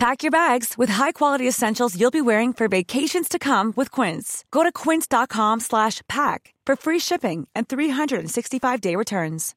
Pack your bags with high-quality essentials you'll be wearing for vacations to come with Quince. Go to quince.com slash pack for free shipping and 365-day returns.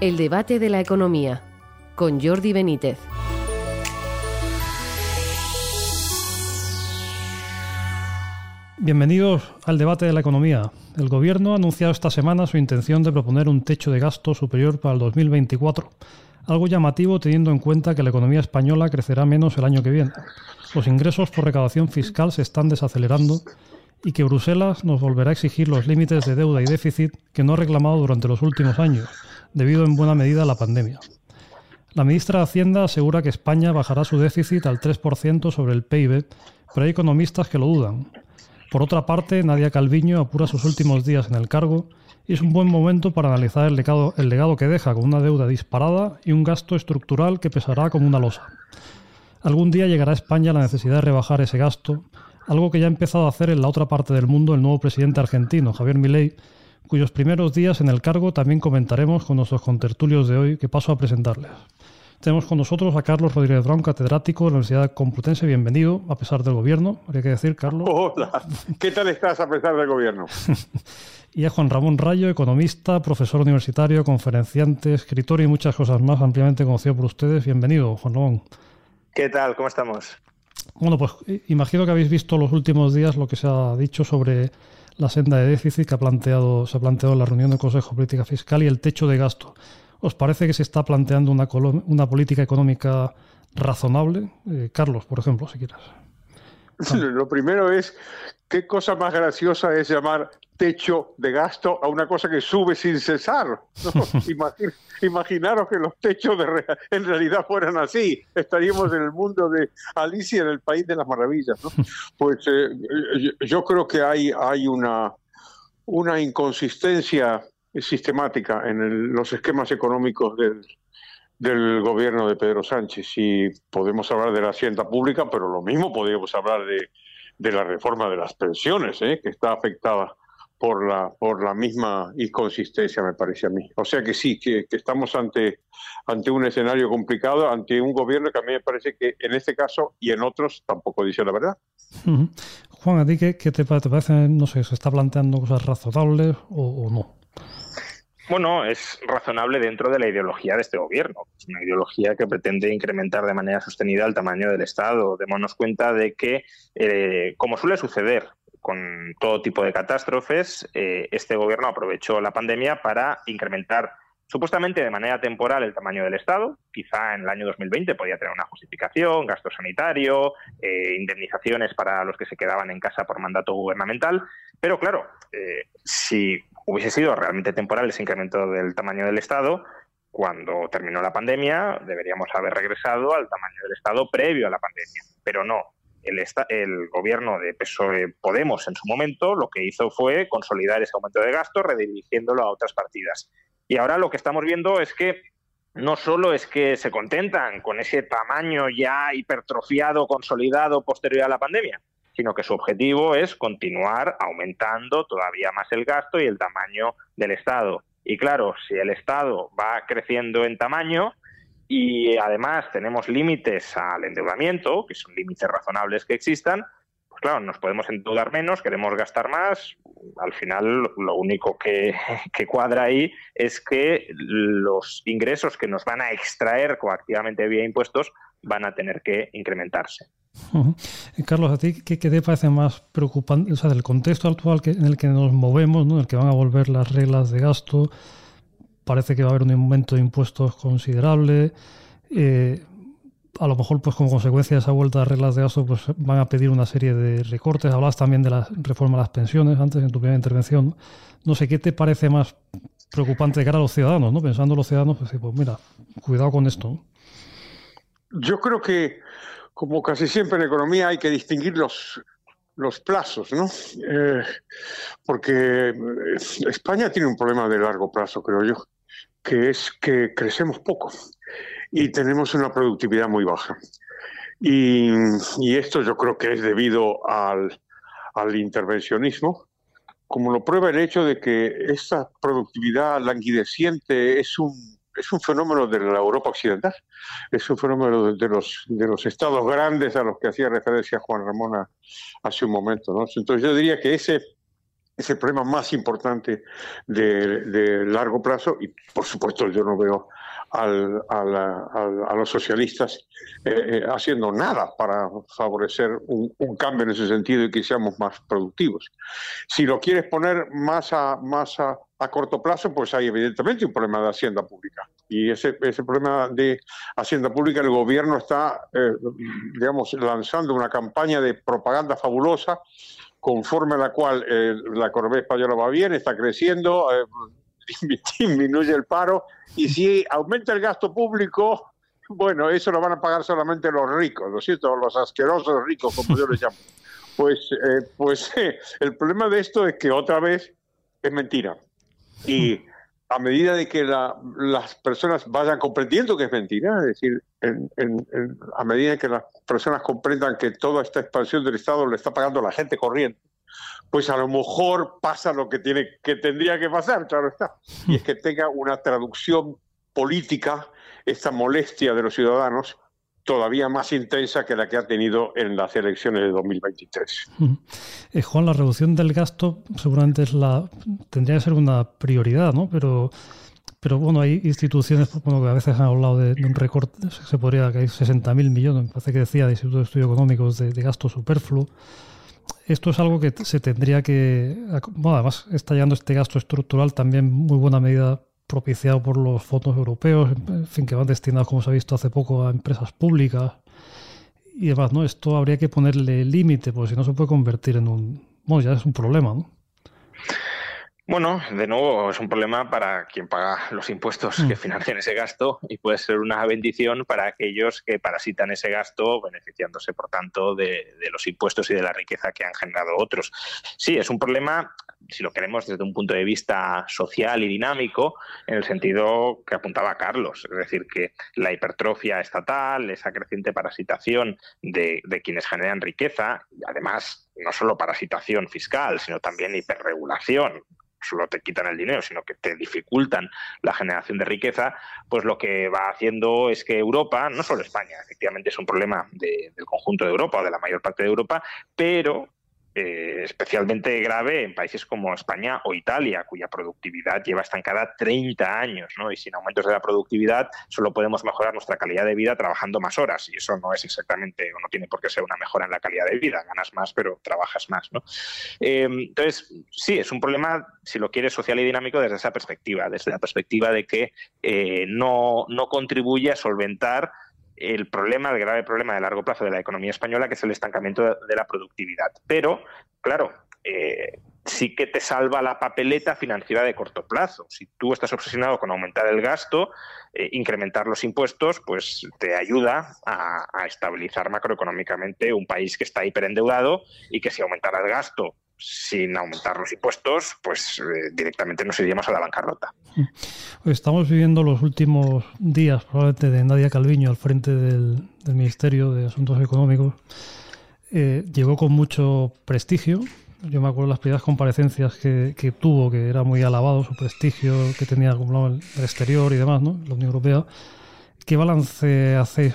El debate de la economía con Jordi Benítez. Bienvenidos al debate de la economía. El Gobierno ha anunciado esta semana su intención de proponer un techo de gasto superior para el 2024, algo llamativo teniendo en cuenta que la economía española crecerá menos el año que viene. Los ingresos por recaudación fiscal se están desacelerando y que Bruselas nos volverá a exigir los límites de deuda y déficit que no ha reclamado durante los últimos años, debido en buena medida a la pandemia. La ministra de Hacienda asegura que España bajará su déficit al 3% sobre el PIB, pero hay economistas que lo dudan. Por otra parte, Nadia Calviño apura sus últimos días en el cargo y es un buen momento para analizar el legado, que deja con una deuda disparada y un gasto estructural que pesará como una losa. Algún día llegará a España la necesidad de rebajar ese gasto, algo que ya ha empezado a hacer en la otra parte del mundo el nuevo presidente argentino, Javier Milei, cuyos primeros días en el cargo también comentaremos con nuestros contertulios de hoy que paso a presentarles. Tenemos con nosotros a Carlos Rodríguez Brown, catedrático de la Universidad Complutense. Bienvenido, a pesar del gobierno, habría que decir, Carlos. Hola, ¿qué tal estás a pesar del gobierno? y a Juan Ramón Rayo, economista, profesor universitario, conferenciante, escritor y muchas cosas más, ampliamente conocido por ustedes. Bienvenido, Juan Ramón. ¿Qué tal? ¿Cómo estamos? Bueno, pues imagino que habéis visto los últimos días lo que se ha dicho sobre la senda de déficit que ha planteado, se ha planteado en la reunión del Consejo de Política Fiscal y el techo de gasto. ¿Os parece que se está planteando una, una política económica razonable? Eh, Carlos, por ejemplo, si quieres. Lo primero es, ¿qué cosa más graciosa es llamar techo de gasto a una cosa que sube sin cesar? imaginaros que los techos de en realidad fueran así. Estaríamos en el mundo de Alicia, en el País de las Maravillas. Pues eh, yo creo que hay, hay una, una inconsistencia sistemática en los esquemas económicos del, gobierno de Pedro Sánchez. Y podemos hablar de la hacienda pública, pero lo mismo podríamos hablar de, de la reforma de las pensiones, ¿eh? que está afectada por la, por la misma inconsistencia, me parece a mí. O sea que sí, que, estamos ante, ante un escenario complicado, ante un gobierno que a mí me parece que en este caso y en otros tampoco dice la verdad. Juan, ¿a ti qué, te, parece? No sé, ¿se está planteando cosas razonables o no? Bueno, es razonable dentro de la ideología de este gobierno. Es una ideología que pretende incrementar de manera sostenida el tamaño del Estado. Démonos cuenta de que, eh, como suele suceder con todo tipo de catástrofes, eh, este gobierno aprovechó la pandemia para incrementar supuestamente de manera temporal el tamaño del Estado. Quizá en el año 2020 podía tener una justificación, gasto sanitario, eh, indemnizaciones para los que se quedaban en casa por mandato gubernamental. Pero claro, si hubiese sido realmente temporal ese incremento del tamaño del Estado, cuando terminó la pandemia deberíamos haber regresado al tamaño del Estado previo a la pandemia, pero no. El, el gobierno de PSOE Podemos en su momento lo que hizo fue consolidar ese aumento de gasto redirigiéndolo a otras partidas. Y ahora lo que estamos viendo es que no solo es que se contentan con ese tamaño ya hipertrofiado, consolidado posterior a la pandemia, sino que su objetivo es continuar aumentando todavía más el gasto y el tamaño del Estado. Y claro, si el Estado va creciendo en tamaño y además tenemos límites al endeudamiento, que son límites razonables que existan, pues claro, nos podemos endeudar menos, queremos gastar más. Al final, lo único que, que cuadra ahí es que los ingresos que nos van a extraer coactivamente vía impuestos van a tener que incrementarse. Carlos, ¿a ti qué, te parece más preocupante, o sea, del contexto actual que, en el que nos movemos, ¿no? en el que van a volver las reglas de gasto? Parece que va a haber un aumento de impuestos considerable. Eh, a lo mejor, pues como consecuencia de esa vuelta de reglas de gasto, pues van a pedir una serie de recortes. Hablas también de la reforma de las pensiones antes en tu primera intervención. No sé, ¿qué te parece más preocupante de cara a los ciudadanos? ¿no? Pensando en los ciudadanos, pues, pues mira, cuidado con esto. yo creo que, como casi siempre en economía, hay que distinguir los, plazos, ¿no? Eh, porque España tiene un problema de largo plazo, creo yo, que es que crecemos poco y tenemos una productividad muy baja. Y, esto yo creo que es debido al intervencionismo, como lo prueba el hecho de que esta productividad languideciente es un es un fenómeno de la Europa occidental, es un fenómeno de, los, de los estados grandes a los que hacía referencia Juan Ramón hace un momento. ¿no? Entonces yo diría que ese es el problema más importante de, largo plazo y por supuesto yo no veo a los socialistas eh, eh, haciendo nada para favorecer un, cambio en ese sentido y que seamos más productivos. Si lo quieres poner más a, más a, a corto plazo, pues hay evidentemente un problema de hacienda pública. Y ese, ese problema de hacienda pública, el gobierno está, eh, digamos, lanzando una campaña de propaganda fabulosa, conforme a la cual eh, la economía española va bien, está creciendo, eh, disminuye el paro, y si aumenta el gasto público, bueno, eso lo van a pagar solamente los ricos, ¿no es cierto? Los asquerosos ricos, como yo les llamo. Pues, pues el problema de esto es que otra vez es mentira. Y a medida de que las personas vayan comprendiendo que es mentira, es decir, a medida que las personas comprendan que toda esta expansión del Estado le está pagando la gente corriente, pues a lo mejor pasa lo que tiene que tendría que pasar, claro está, y es que tenga una traducción política esta molestia de los ciudadanos todavía más intensa que la que ha tenido en las elecciones de 2023. Eh, Juan, la reducción del gasto seguramente es la tendría que ser una prioridad, ¿no? Pero pero bueno, hay instituciones bueno, que a veces han hablado de, un recorte, se podría que hay 60.000 millones, me parece que decía, de Instituto de Estudios Económicos de, de gasto superfluo. Esto es algo que se tendría que. Bueno, además, está llegando este gasto estructural también muy buena medida propiciado por los fondos europeos, en fin, que van destinados, como se ha visto hace poco, a empresas públicas y demás, ¿no? Esto habría que ponerle límite, porque si no se puede convertir en un... Bueno, ya es un problema, ¿no? Bueno, de nuevo, es un problema para quien paga los impuestos que mm. financian ese gasto y puede ser una bendición para aquellos que parasitan ese gasto, beneficiándose, por tanto, de, de, los impuestos y de la riqueza que han generado otros. Sí, es un problema, si lo queremos desde un punto de vista social y dinámico, en el sentido que apuntaba Carlos, es decir, que la hipertrofia estatal, esa creciente parasitación de, quienes generan riqueza, y además no solo parasitación fiscal, sino también hiperregulación, solo te quitan el dinero, sino que te dificultan la generación de riqueza, pues lo que va haciendo es que Europa, no solo España, efectivamente es un problema del conjunto de Europa o de la mayor parte de Europa, pero eh, especialmente grave en países como España o Italia, cuya productividad lleva estancada 30 años, ¿no? Y sin aumentos de la productividad solo podemos mejorar nuestra calidad de vida trabajando más horas, y eso no es exactamente, o no tiene por qué ser una mejora en la calidad de vida, ganas más, pero trabajas más, ¿no? Eh, entonces, sí, es un problema, si lo quieres, social y dinámico desde esa perspectiva, desde la perspectiva de que eh, no, no contribuye a solventar el problema, el grave problema de largo plazo de la economía española, que es el estancamiento de la productividad. Pero, claro, eh, sí que te salva la papeleta financiera de corto plazo. Si tú estás obsesionado con aumentar el gasto, eh, incrementar los impuestos, pues te ayuda a, a, estabilizar macroeconómicamente un país que está hiperendeudado y que si aumentara el gasto sin aumentar los impuestos, pues eh, directamente nos iríamos a la bancarrota. Estamos viviendo los últimos días, probablemente, de Nadia Calviño al frente del, Ministerio de Asuntos Económicos. Eh, llegó con mucho prestigio. Yo me acuerdo las primeras comparecencias que, tuvo, que era muy alabado su prestigio que tenía como el exterior y demás, ¿no? La Unión Europea. ¿Qué balance hace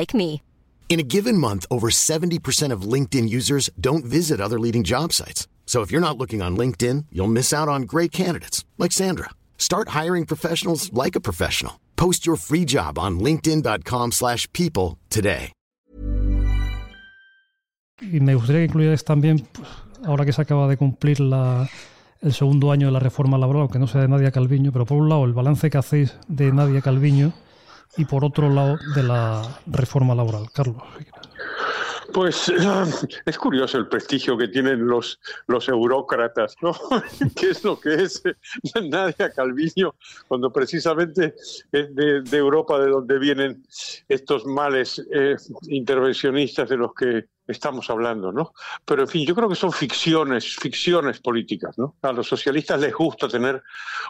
like me. In a given month, over 70% of LinkedIn users don't visit other leading job sites. So if you're not looking on LinkedIn, you'll miss out on great candidates like Sandra. Start hiring professionals like a professional. Post your free job on linkedin.com/people today. Y me gustaría que incluyerais también pues, ahora que se acaba de cumplir la, el segundo año de la reforma laboral, aunque no sea de Nadia Calviño, pero por un lado el balance que hacéis de Nadia Calviño y por otro lado de la reforma laboral. Carlos. Pues es curioso el prestigio que tienen los, los eurócratas, ¿no? ¿Qué es lo que es Nadia Calviño cuando precisamente es de, Europa de donde vienen estos males eh, intervencionistas de los que estamos hablando, ¿no? Pero en fin, yo creo que son ficciones, ficciones políticas, ¿no? A los socialistas les gusta tener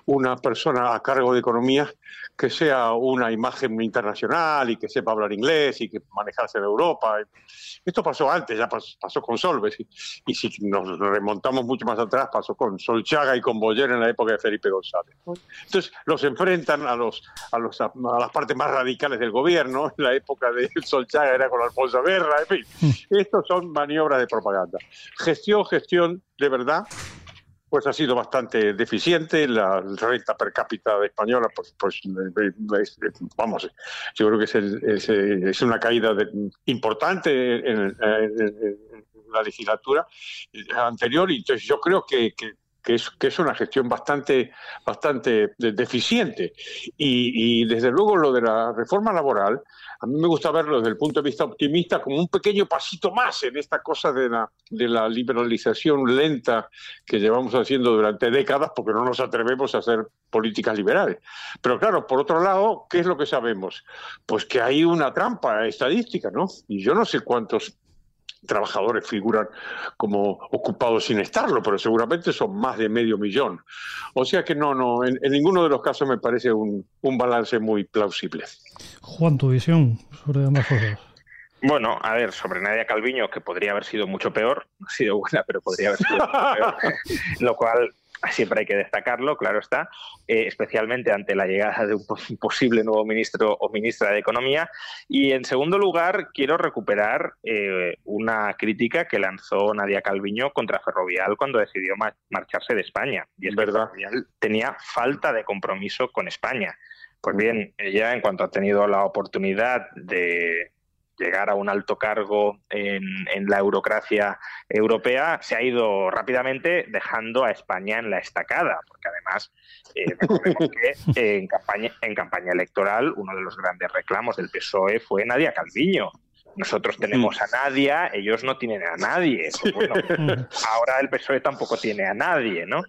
una persona a cargo de economía que sea una imagen internacional y que sepa hablar inglés y que manejarse en Europa. Esto pasó antes, ya pasó, con Solves y, si nos remontamos mucho más atrás pasó con Solchaga y con Boyer en la época de Felipe González. Entonces los enfrentan a los, a los a las partes más radicales del gobierno. En la época de Solchaga era con Alfonso Guerra, en fin. Mm. Estos son maniobras de propaganda. Gestión, gestión de verdad pues ha sido bastante deficiente. La renta per cápita española, pues, pues vamos, yo creo que es, es, una caída importante en, la legislatura anterior y entonces yo creo que es, que es una gestión bastante, bastante deficiente. Y, desde luego lo de la reforma laboral, a mí me gusta verlo desde el punto de vista optimista como un pequeño pasito más en esta cosa de la, de la liberalización lenta que llevamos haciendo durante décadas porque no nos atrevemos a hacer políticas liberales. Pero claro, por otro lado, ¿qué es lo que sabemos? Pues que hay una trampa estadística, ¿no? Y yo no sé cuántos trabajadores figuran como ocupados sin estarlo, pero seguramente son más de medio millón. O sea que no, no, en, ninguno de los casos me parece un, un, balance muy plausible. Juan, tu visión sobre ambas cosas. Bueno, a ver, sobre Nadia Calviño, que podría haber sido mucho peor, no ha sido buena, pero podría haber sido mucho peor, lo cual siempre hay que destacarlo, claro está, eh, especialmente ante la llegada de un posible nuevo ministro o ministra de Economía. Y en segundo lugar, quiero recuperar eh, una crítica que lanzó Nadia Calviño contra Ferrovial cuando decidió marcharse de España. Y es verdad, Ferrovial tenía falta de compromiso con España. Pues bien, ella en cuanto ha tenido la oportunidad de llegar a un alto cargo en, la eurocracia europea, se ha ido rápidamente dejando a España en la estacada, porque además eh, recordemos que en campaña, en campaña electoral uno de los grandes reclamos del PSOE fue Nadia Calviño. Nosotros tenemos a Nadia, ellos no tienen a nadie. Pues ahora el PSOE tampoco tiene a nadie, ¿no?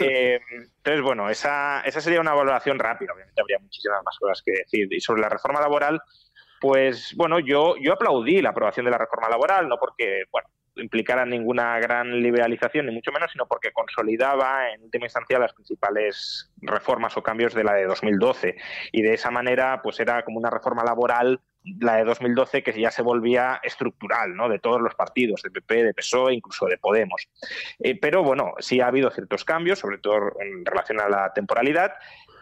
Eh, entonces, bueno, esa, esa sería una valoración rápida. Obviamente habría muchísimas más cosas que decir. Y sobre la reforma laboral, pues bueno, yo, yo aplaudí la aprobación de la reforma laboral, no porque, bueno, implicara ninguna gran liberalización, ni mucho menos, sino porque consolidaba en última instancia las principales reformas o cambios de la de 2012. Y de esa manera, pues era como una reforma laboral, la de 2012, que ya se volvía estructural, ¿no? De todos los partidos, de PP, de PSOE, incluso de Podemos. Eh, pero bueno, sí ha habido ciertos cambios, sobre todo en relación a la temporalidad,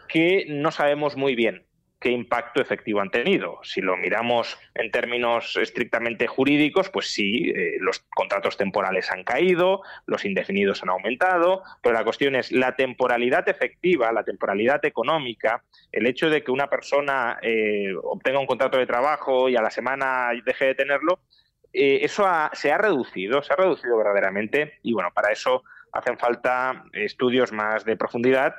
que no sabemos muy bien qué impacto efectivo han tenido. Si lo miramos en términos estrictamente jurídicos, pues sí, eh, los contratos temporales han caído, los indefinidos han aumentado, pero la cuestión es la temporalidad efectiva, la temporalidad económica, el hecho de que una persona eh, obtenga un contrato de trabajo y a la semana deje de tenerlo, eh, eso se ha reducido, se ha reducido verdaderamente y bueno, para eso hacen falta estudios más de profundidad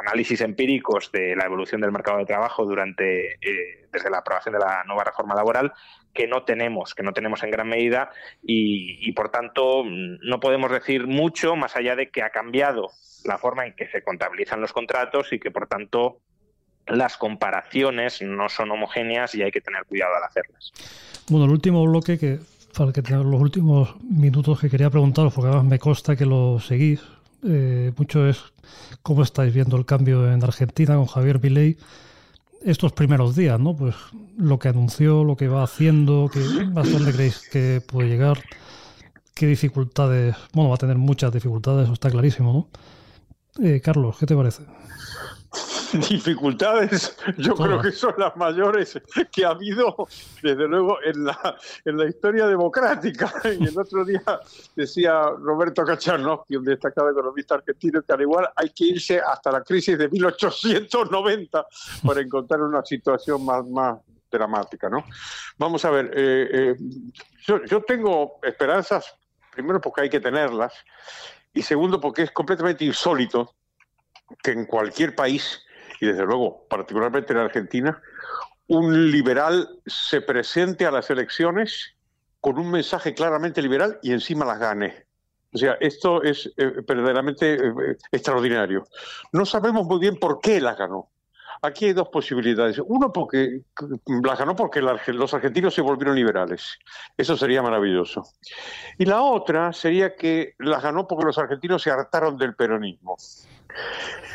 análisis empíricos de la evolución del mercado de trabajo durante eh, desde la aprobación de la nueva reforma laboral que no tenemos, que no tenemos en gran medida y, por tanto no podemos decir mucho más allá de que ha cambiado la forma en que se contabilizan los contratos y que por tanto las comparaciones no son homogéneas y hay que tener cuidado al hacerlas. Bueno, el último bloque que para que tener los últimos minutos que quería preguntaros, porque además me consta que lo seguís, eh, mucho es cómo estáis viendo el cambio en Argentina con Javier Milei estos primeros días, ¿no? Pues lo que anunció, lo que va haciendo, que, ¿hasta dónde creéis que puede llegar? ¿Qué dificultades? Bueno, va a tener muchas dificultades, eso está clarísimo, ¿no? Eh, Carlos, ¿qué te parece? dificultades, yo creo que son las mayores que ha habido, desde luego, en la, en la historia democrática. Y el otro día decía Roberto Cacharnovsky, un destacado economista argentino, que al igual hay que irse hasta la crisis de 1890 para encontrar una situación más, más dramática. ¿no? Vamos a ver, eh, eh, yo, yo tengo esperanzas, primero porque hay que tenerlas, y segundo porque es completamente insólito que en cualquier país y desde luego, particularmente en Argentina, un liberal se presente a las elecciones con un mensaje claramente liberal y encima las gane. O sea, esto es eh, verdaderamente eh, extraordinario. No sabemos muy bien por qué las ganó. Aquí hay dos posibilidades. Uno, porque las ganó porque los argentinos se volvieron liberales. Eso sería maravilloso. Y la otra sería que las ganó porque los argentinos se hartaron del peronismo.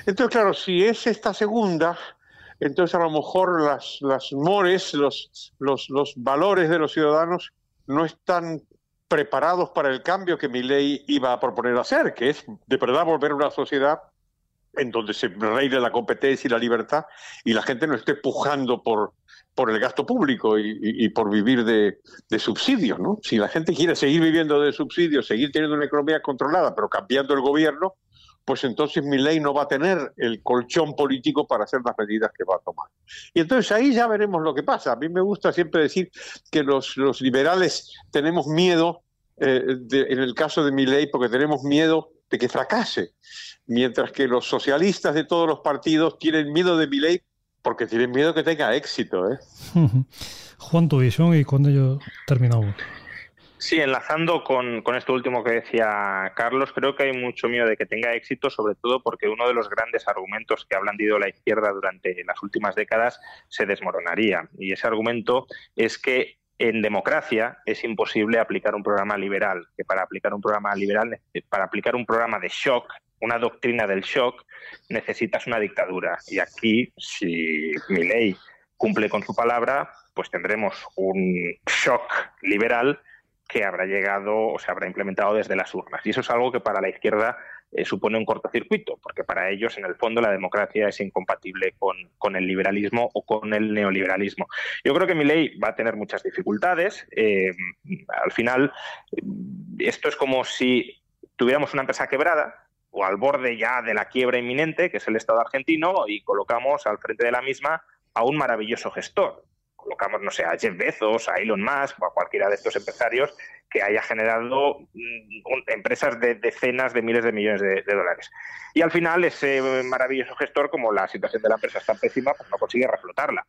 Entonces, claro, si es esta segunda, entonces a lo mejor las, las mores, los, los, los valores de los ciudadanos no están preparados para el cambio que mi ley iba a proponer hacer, que es de verdad volver a una sociedad en donde se reine la competencia y la libertad y la gente no esté pujando por, por el gasto público y, por vivir de, de, subsidios. ¿no? Si la gente quiere seguir viviendo de subsidios, seguir teniendo una economía controlada, pero cambiando el gobierno, pues entonces mi ley no va a tener el colchón político para hacer las medidas que va a tomar. Y entonces ahí ya veremos lo que pasa. A mí me gusta siempre decir que los, los liberales tenemos miedo, eh, en el caso de mi ley, porque tenemos miedo de que fracase, mientras que los socialistas de todos los partidos tienen miedo de mi ley porque tienen miedo que tenga éxito. ¿eh? Juan, tu visión y con ello terminamos. Sí, enlazando con, con, esto último que decía Carlos, creo que hay mucho miedo de que tenga éxito, sobre todo porque uno de los grandes argumentos que ha blandido la izquierda durante las últimas décadas se desmoronaría. Y ese argumento es que en democracia es imposible aplicar un programa liberal, que para aplicar un programa liberal, para aplicar un programa de shock, una doctrina del shock, necesitas una dictadura. Y aquí, si mi ley cumple con su palabra, pues tendremos un shock liberal que habrá llegado o se habrá implementado desde las urnas. Y eso es algo que para la izquierda eh, supone un cortocircuito, porque para ellos, en el fondo, la democracia es incompatible con, el liberalismo o con el neoliberalismo. Yo creo que mi ley va a tener muchas dificultades. Eh, al final, esto es como si tuviéramos una empresa quebrada o al borde ya de la quiebra inminente, que es el Estado argentino, y colocamos al frente de la misma a un maravilloso gestor colocamos, no sé, a Jeff Bezos, a Elon Musk o a cualquiera de estos empresarios que haya generado mm, empresas de decenas de miles de millones de, dólares. Y al final ese maravilloso gestor, como la situación de la empresa es tan pésima, pues no consigue reflotarla.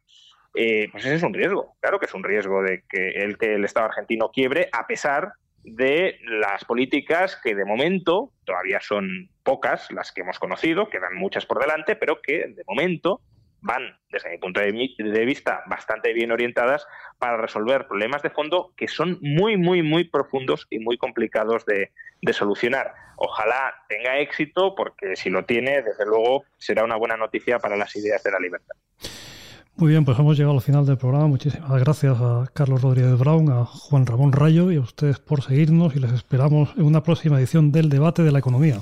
Eh, pues ese es un riesgo, claro que es un riesgo de que el, que el Estado argentino quiebre a pesar de las políticas que de momento todavía son pocas las que hemos conocido, quedan muchas por delante, pero que de momento van, desde mi punto de vista, bastante bien orientadas para resolver problemas de fondo que son muy, muy, muy profundos y muy complicados de, solucionar. Ojalá tenga éxito, porque si lo tiene, desde luego, será una buena noticia para las ideas de la libertad. Muy bien, pues hemos llegado al final del programa. Muchísimas gracias a Carlos Rodríguez Brown, a Juan Ramón Rayo y a ustedes por seguirnos y les esperamos en una próxima edición del debate de la economía.